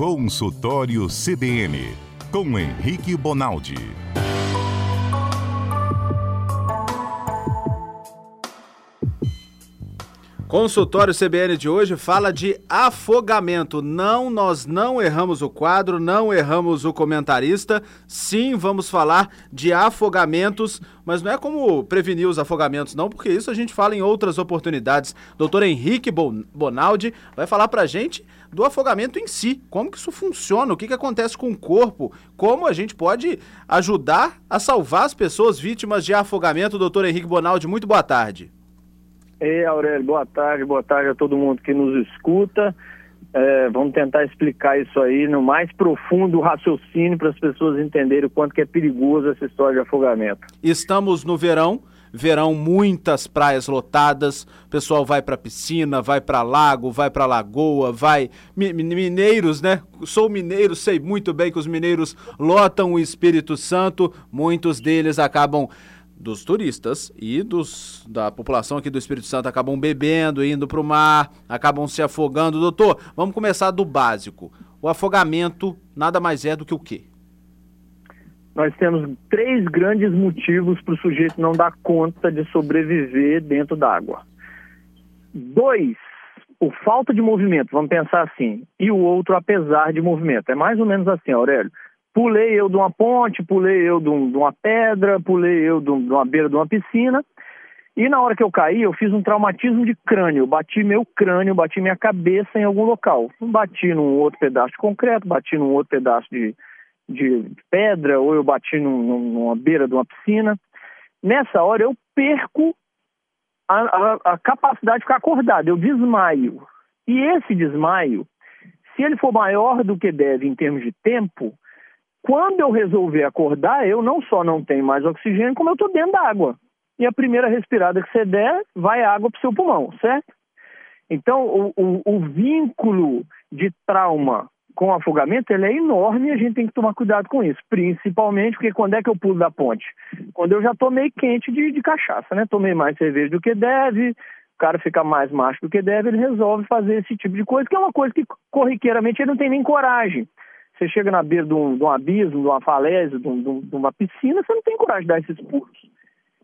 Consultório CBN, com Henrique Bonaldi. Consultório CBN de hoje fala de afogamento. Não, nós não erramos o quadro, não erramos o comentarista. Sim, vamos falar de afogamentos, mas não é como prevenir os afogamentos, não, porque isso a gente fala em outras oportunidades. Doutor Henrique Bonaldi vai falar pra gente do afogamento em si, como que isso funciona, o que, que acontece com o corpo, como a gente pode ajudar a salvar as pessoas vítimas de afogamento. Doutor Henrique Bonaldi, muito boa tarde. Ei, Aurélio, boa tarde, boa tarde a todo mundo que nos escuta. É, vamos tentar explicar isso aí no mais profundo raciocínio para as pessoas entenderem o quanto que é perigoso essa história de afogamento. Estamos no verão, verão muitas praias lotadas, o pessoal vai para piscina, vai para lago, vai para lagoa, vai mineiros, né? Sou mineiro, sei muito bem que os mineiros lotam o Espírito Santo, muitos deles acabam dos turistas e dos da população aqui do Espírito Santo acabam bebendo, indo para o mar, acabam se afogando. Doutor, vamos começar do básico. O afogamento nada mais é do que o quê? Nós temos três grandes motivos para o sujeito não dar conta de sobreviver dentro d'água. Dois, por falta de movimento, vamos pensar assim, e o outro apesar de movimento. É mais ou menos assim, Aurélio. Pulei eu de uma ponte, pulei eu de, um, de uma pedra, pulei eu de, um, de uma beira de uma piscina. E na hora que eu caí, eu fiz um traumatismo de crânio. Bati meu crânio, bati minha cabeça em algum local. Bati num outro pedaço de concreto, bati num outro pedaço de, de pedra, ou eu bati num, numa beira de uma piscina. Nessa hora eu perco a, a, a capacidade de ficar acordado, eu desmaio. E esse desmaio, se ele for maior do que deve em termos de tempo, quando eu resolver acordar, eu não só não tenho mais oxigênio, como eu estou dentro da água. E a primeira respirada que você der, vai água para o seu pulmão, certo? Então, o, o, o, vínculo de trauma com afogamento ele é enorme e a gente tem que tomar cuidado com isso. Principalmente porque quando é que eu pulo da ponte? Quando eu já tomei quente de, de cachaça, né? Tomei mais cerveja do que deve, o cara fica mais macho do que deve, ele resolve fazer esse tipo de coisa, que é uma coisa que corriqueiramente ele não tem nem coragem. Você chega na beira de um, de um abismo, de uma falésia, de, um, de, uma piscina, você não tem coragem de dar esses pulos.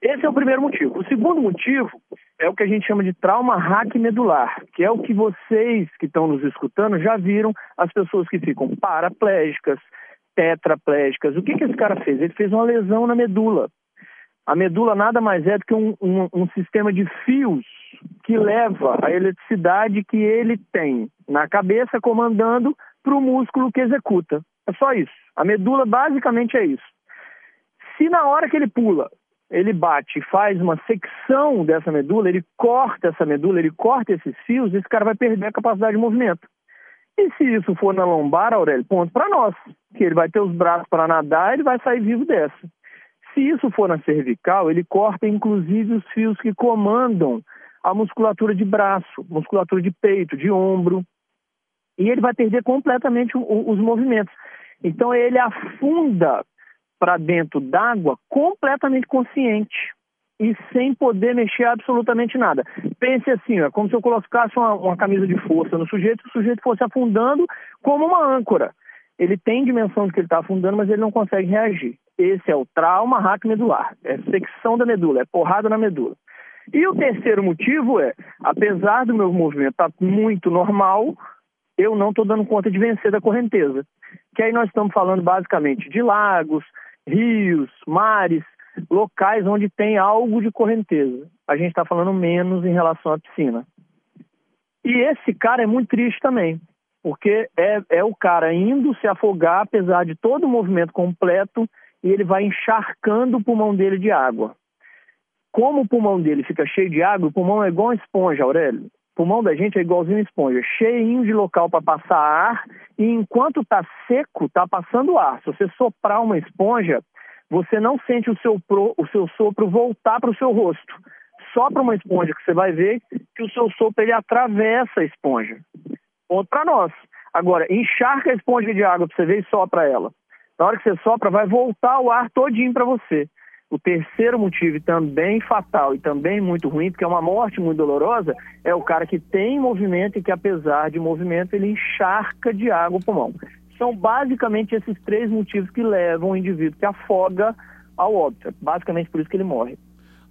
Esse é o primeiro motivo. O segundo motivo é o que a gente chama de trauma hack medular, que é o que vocês que estão nos escutando já viram as pessoas que ficam paraplégicas, tetraplégicas. O que, que esse cara fez? Ele fez uma lesão na medula. A medula nada mais é do que um, um, um sistema de fios que leva a eletricidade que ele tem na cabeça comandando para o músculo que executa. É só isso. A medula basicamente é isso. Se na hora que ele pula, ele bate faz uma secção dessa medula, ele corta essa medula, ele corta esses fios, esse cara vai perder a capacidade de movimento. E se isso for na lombar, Aurélio, ponto para nós, que ele vai ter os braços para nadar, ele vai sair vivo dessa. Se isso for na cervical, ele corta inclusive os fios que comandam a musculatura de braço, musculatura de peito, de ombro, e ele vai perder completamente o, os movimentos. Então ele afunda para dentro d'água completamente consciente e sem poder mexer absolutamente nada. Pense assim, é como se eu colocasse uma, uma camisa de força no sujeito, o sujeito fosse afundando como uma âncora. Ele tem dimensão de que ele está afundando, mas ele não consegue reagir. Esse é o trauma hack medular, é secção da medula, é porrada na medula. E o terceiro motivo é, apesar do meu movimento estar tá muito normal, eu não estou dando conta de vencer da correnteza. Que aí nós estamos falando basicamente de lagos, rios, mares, locais onde tem algo de correnteza. A gente está falando menos em relação à piscina. E esse cara é muito triste também, porque é, é o cara indo se afogar, apesar de todo o movimento completo, e ele vai encharcando o pulmão dele de água. Como o pulmão dele fica cheio de água, o pulmão é igual uma esponja, Aurélio pulmão da gente é igualzinho uma esponja, cheinho de local para passar ar, e enquanto está seco, está passando ar. Se você soprar uma esponja, você não sente o seu, pro, o seu sopro voltar para o seu rosto. Sopra uma esponja que você vai ver que o seu sopro ele atravessa a esponja. Ponto para nós. Agora, encharca a esponja de água para você ver e sopra ela. Na hora que você sopra, vai voltar o ar todinho para você. O terceiro motivo, também fatal e também muito ruim, porque é uma morte muito dolorosa, é o cara que tem movimento e que, apesar de movimento, ele encharca de água o pulmão. São basicamente esses três motivos que levam o indivíduo que afoga ao óbito. É basicamente por isso que ele morre.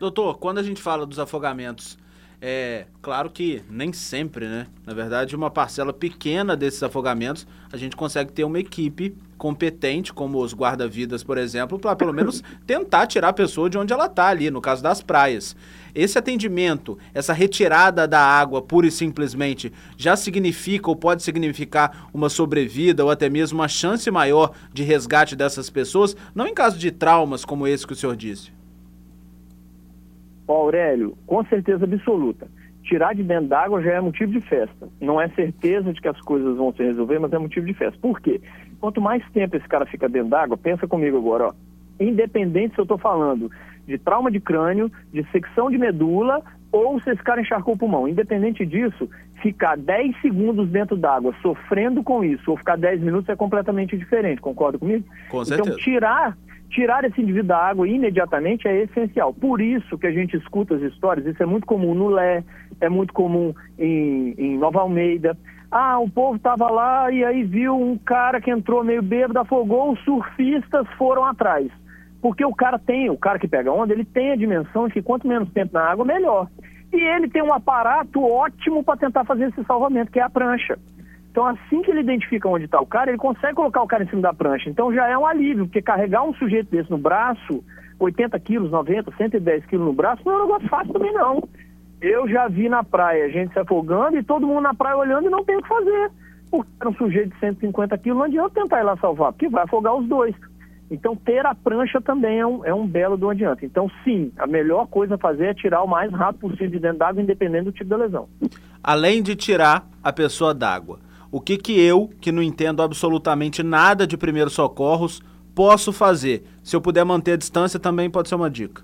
Doutor, quando a gente fala dos afogamentos é claro que nem sempre, né? Na verdade, uma parcela pequena desses afogamentos a gente consegue ter uma equipe competente, como os guarda-vidas, por exemplo, para pelo menos tentar tirar a pessoa de onde ela está ali, no caso das praias. Esse atendimento, essa retirada da água, pura e simplesmente, já significa ou pode significar uma sobrevida ou até mesmo uma chance maior de resgate dessas pessoas, não em caso de traumas como esse que o senhor disse? Ó, Aurélio, com certeza absoluta. Tirar de dentro d'água já é motivo de festa. Não é certeza de que as coisas vão se resolver, mas é motivo de festa. Por quê? Quanto mais tempo esse cara fica dentro d'água, pensa comigo agora, ó. Independente se eu estou falando de trauma de crânio, de secção de medula ou se esse cara encharcou o pulmão. Independente disso, ficar 10 segundos dentro d'água sofrendo com isso ou ficar 10 minutos é completamente diferente, concorda comigo? Com então, certeza. Então, tirar tirar esse indivíduo da água imediatamente é essencial. Por isso que a gente escuta as histórias, isso é muito comum no Lé, é muito comum em, em Nova Almeida. Ah, o povo estava lá e aí viu um cara que entrou meio bêbado, afogou, os surfistas foram atrás. Porque o cara tem, o cara que pega onda, ele tem a dimensão de que quanto menos tempo na água, melhor. E ele tem um aparato ótimo para tentar fazer esse salvamento, que é a prancha. Então, assim que ele identifica onde está o cara, ele consegue colocar o cara em cima da prancha. Então, já é um alívio, porque carregar um sujeito desse no braço, 80 quilos, 90, 110 quilos no braço, não é um negócio fácil também, não. Eu já vi na praia gente se afogando e todo mundo na praia olhando e não tem o que fazer. Porque um sujeito de 150 quilos, não adianta tentar ir lá salvar, porque vai afogar os dois. Então, ter a prancha também é um, é um belo do adianta. Então, sim, a melhor coisa a fazer é tirar o mais rápido possível de dentro d'água, independente do tipo da lesão. Além de tirar a pessoa d'água, o que, que eu, que não entendo absolutamente nada de primeiros socorros, posso fazer? Se eu puder manter a distância, também pode ser uma dica.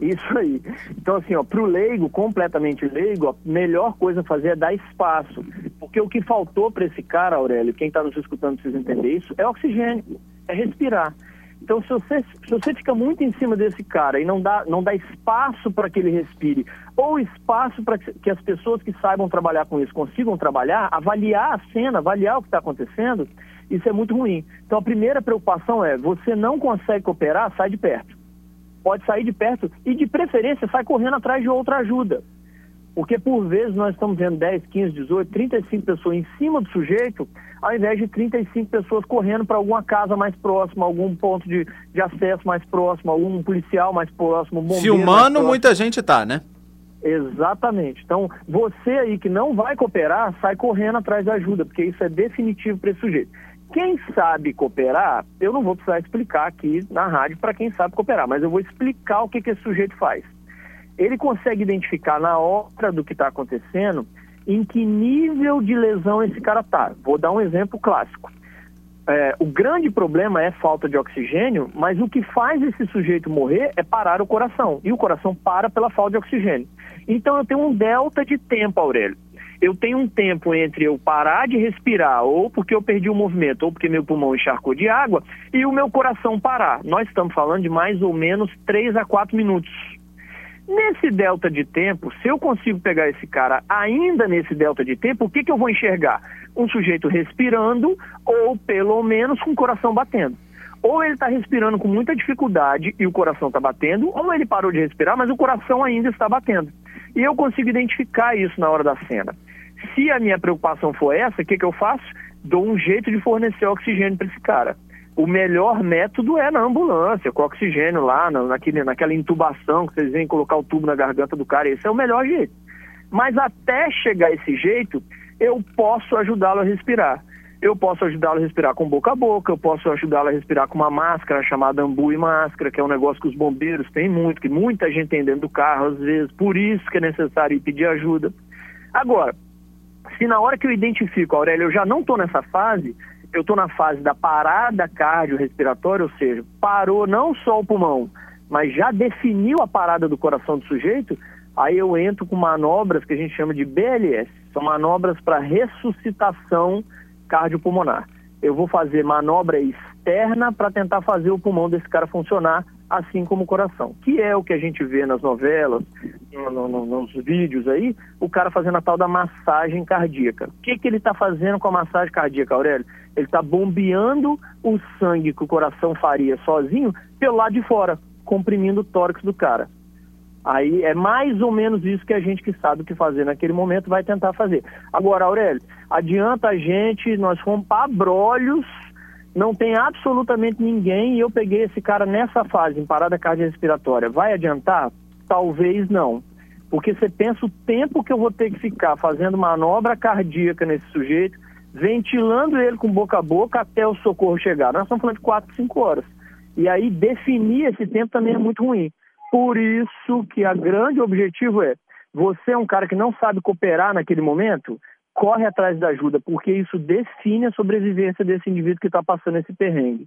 Isso aí. Então, assim, ó, para o leigo, completamente leigo, a melhor coisa a fazer é dar espaço. Porque o que faltou para esse cara, Aurélio, quem está nos escutando precisa entender isso, é oxigênio, é respirar. Então, se você, se você fica muito em cima desse cara e não dá, não dá espaço para que ele respire, ou espaço para que as pessoas que saibam trabalhar com isso consigam trabalhar, avaliar a cena, avaliar o que está acontecendo, isso é muito ruim. Então, a primeira preocupação é: você não consegue cooperar, sai de perto. Pode sair de perto e, de preferência, sai correndo atrás de outra ajuda. Porque por vezes nós estamos vendo 10, 15, 18, 35 pessoas em cima do sujeito, ao invés de 35 pessoas correndo para alguma casa mais próxima, algum ponto de, de acesso mais próximo, algum policial mais próximo, bombeiro Filmando, muita gente tá, né? Exatamente. Então, você aí que não vai cooperar, sai correndo atrás da ajuda, porque isso é definitivo para esse sujeito. Quem sabe cooperar, eu não vou precisar explicar aqui na rádio para quem sabe cooperar, mas eu vou explicar o que, que esse sujeito faz ele consegue identificar na hora do que está acontecendo em que nível de lesão esse cara está. Vou dar um exemplo clássico. É, o grande problema é falta de oxigênio, mas o que faz esse sujeito morrer é parar o coração. E o coração para pela falta de oxigênio. Então eu tenho um delta de tempo, Aurélio. Eu tenho um tempo entre eu parar de respirar, ou porque eu perdi o movimento, ou porque meu pulmão encharcou de água, e o meu coração parar. Nós estamos falando de mais ou menos 3 a 4 minutos Nesse delta de tempo, se eu consigo pegar esse cara ainda nesse delta de tempo, o que, que eu vou enxergar? Um sujeito respirando ou pelo menos com o coração batendo. Ou ele está respirando com muita dificuldade e o coração está batendo, ou ele parou de respirar, mas o coração ainda está batendo. E eu consigo identificar isso na hora da cena. Se a minha preocupação for essa, o que, que eu faço? Dou um jeito de fornecer oxigênio para esse cara o melhor método é na ambulância, com oxigênio lá, naquele, naquela intubação que vocês vêm colocar o tubo na garganta do cara. Esse é o melhor jeito. Mas até chegar esse jeito, eu posso ajudá-lo a respirar. Eu posso ajudá-lo a respirar com boca a boca, eu posso ajudá-lo a respirar com uma máscara chamada ambu e máscara, que é um negócio que os bombeiros têm muito, que muita gente tem dentro do carro, às vezes, por isso que é necessário ir pedir ajuda. Agora, se na hora que eu identifico, Aurélio, eu já não estou nessa fase, eu estou na fase da parada cardiorrespiratória, ou seja, parou não só o pulmão, mas já definiu a parada do coração do sujeito, aí eu entro com manobras que a gente chama de BLS, são manobras para ressuscitação cardiopulmonar. Eu vou fazer manobra externa para tentar fazer o pulmão desse cara funcionar assim como o coração, que é o que a gente vê nas novelas, no, no, nos vídeos aí, o cara fazendo a tal da massagem cardíaca. O que, que ele está fazendo com a massagem cardíaca, Aurélio? Ele está bombeando o sangue que o coração faria sozinho pelo lado de fora, comprimindo o tórax do cara. Aí é mais ou menos isso que a gente que sabe o que fazer naquele momento vai tentar fazer. Agora, Aurélio, adianta a gente, nós fomos para não tem absolutamente ninguém e eu peguei esse cara nessa fase, em parada cardiorrespiratória. Vai adiantar? Talvez não. Porque você pensa o tempo que eu vou ter que ficar fazendo manobra cardíaca nesse sujeito, ventilando ele com boca a boca até o socorro chegar. Nós estamos falando de 4, 5 horas. E aí definir esse tempo também é muito ruim. Por isso que a grande objetivo é, você é um cara que não sabe cooperar naquele momento, corre atrás da ajuda, porque isso define a sobrevivência desse indivíduo que está passando esse perrengue.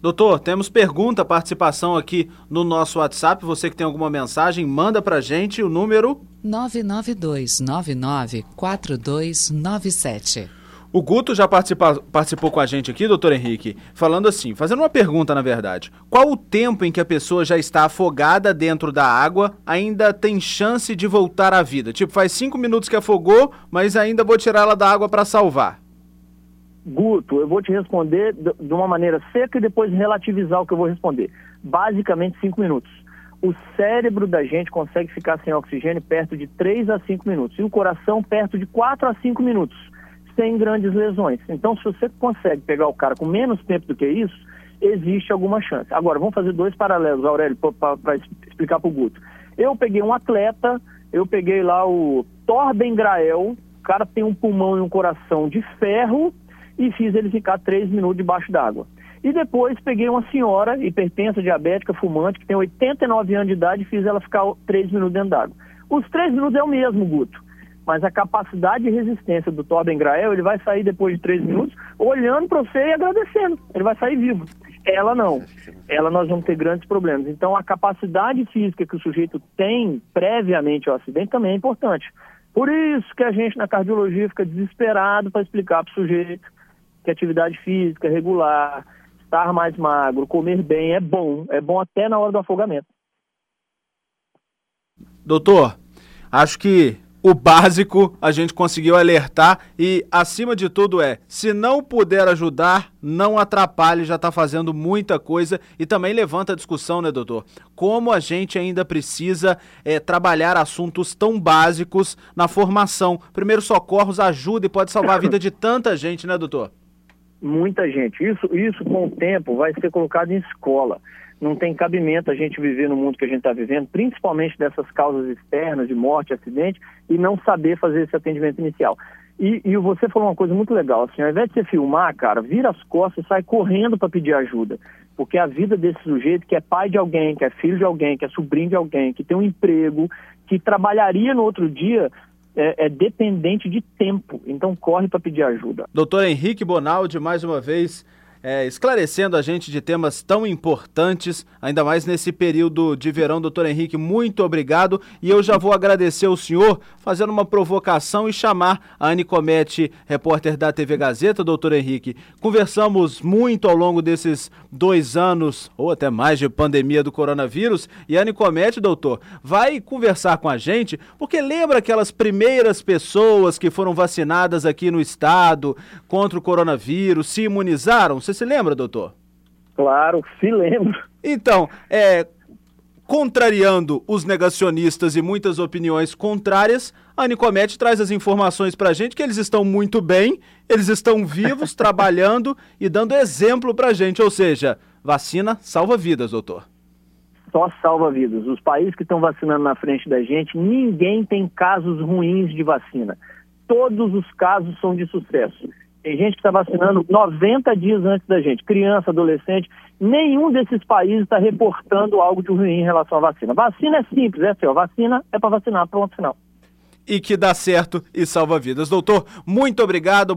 Doutor, temos pergunta, participação aqui no nosso WhatsApp. Você que tem alguma mensagem, manda pra gente o número 992994297. O Guto já participa, participou com a gente aqui, doutor Henrique, falando assim, fazendo uma pergunta, na verdade. Qual o tempo em que a pessoa já está afogada dentro da água, ainda tem chance de voltar à vida? Tipo, faz cinco minutos que afogou, mas ainda vou tirar ela da água para salvar. Guto, eu vou te responder de uma maneira seca e depois relativizar o que eu vou responder. Basicamente, cinco minutos. O cérebro da gente consegue ficar sem oxigênio perto de 3 a 5 minutos. E o coração perto de 4 a 5 minutos sem grandes lesões. Então, se você consegue pegar o cara com menos tempo do que isso, existe alguma chance. Agora, vamos fazer dois paralelos, Aurélio, para explicar para o Guto. Eu peguei um atleta, eu peguei lá o Torben Grael, o cara tem um pulmão e um coração de ferro, e fiz ele ficar três minutos debaixo d'água. E depois peguei uma senhora hipertensa, diabética, fumante, que tem 89 anos de idade, e fiz ela ficar três minutos dentro d'água. Os três minutos é o mesmo, Guto mas a capacidade de resistência do Torben Grael, ele vai sair depois de três minutos olhando para você e agradecendo. Ele vai sair vivo. Ela não. Ela nós vamos ter grandes problemas. Então a capacidade física que o sujeito tem previamente ao acidente também é importante. Por isso que a gente na cardiologia fica desesperado para explicar para o sujeito que atividade física regular, estar mais magro, comer bem é bom. É bom até na hora do afogamento. Doutor, acho que o básico a gente conseguiu alertar e, acima de tudo, é: se não puder ajudar, não atrapalhe, já está fazendo muita coisa e também levanta a discussão, né, doutor? Como a gente ainda precisa é, trabalhar assuntos tão básicos na formação. Primeiros socorros ajuda e pode salvar a vida de tanta gente, né, doutor? Muita gente. Isso, isso com o tempo vai ser colocado em escola não tem cabimento a gente viver no mundo que a gente está vivendo, principalmente dessas causas externas de morte, acidente, e não saber fazer esse atendimento inicial. E, e você falou uma coisa muito legal, assim, ao invés de você filmar, cara, vira as costas e sai correndo para pedir ajuda. Porque a vida desse sujeito que é pai de alguém, que é filho de alguém, que é sobrinho de alguém, que tem um emprego, que trabalharia no outro dia, é, é, dependente de tempo. Então corre para pedir ajuda. Doutor Henrique Bonaldi, mais uma vez, é, esclarecendo a gente de temas tão importantes, ainda mais nesse período de verão. Doutor Henrique, muito obrigado. E eu já vou agradecer o senhor, fazendo uma provocação e chamar a Anne Comete, repórter da TV Gazeta, doutor Henrique. Conversamos muito ao longo desses dois anos, ou até mais, de pandemia do coronavírus. E a Anne Comete, doutor, vai conversar com a gente, porque lembra aquelas primeiras pessoas que foram vacinadas aqui no estado contra o coronavírus, se imunizaram? Você se lembra, doutor? Claro, se lembro. Então, é, contrariando os negacionistas e muitas opiniões contrárias, a Nicomete traz as informações para a gente que eles estão muito bem, eles estão vivos, trabalhando e dando exemplo para a gente. Ou seja, vacina salva vidas, doutor. Só salva vidas. Os países que estão vacinando na frente da gente, ninguém tem casos ruins de vacina. Todos os casos são de sucesso. Tem gente que está vacinando 90 dias antes da gente, criança, adolescente. Nenhum desses países está reportando algo de ruim em relação à vacina. Vacina é simples, é assim, ó, vacina é para vacinar, pronto, final. E que dá certo e salva vidas. Doutor, muito obrigado.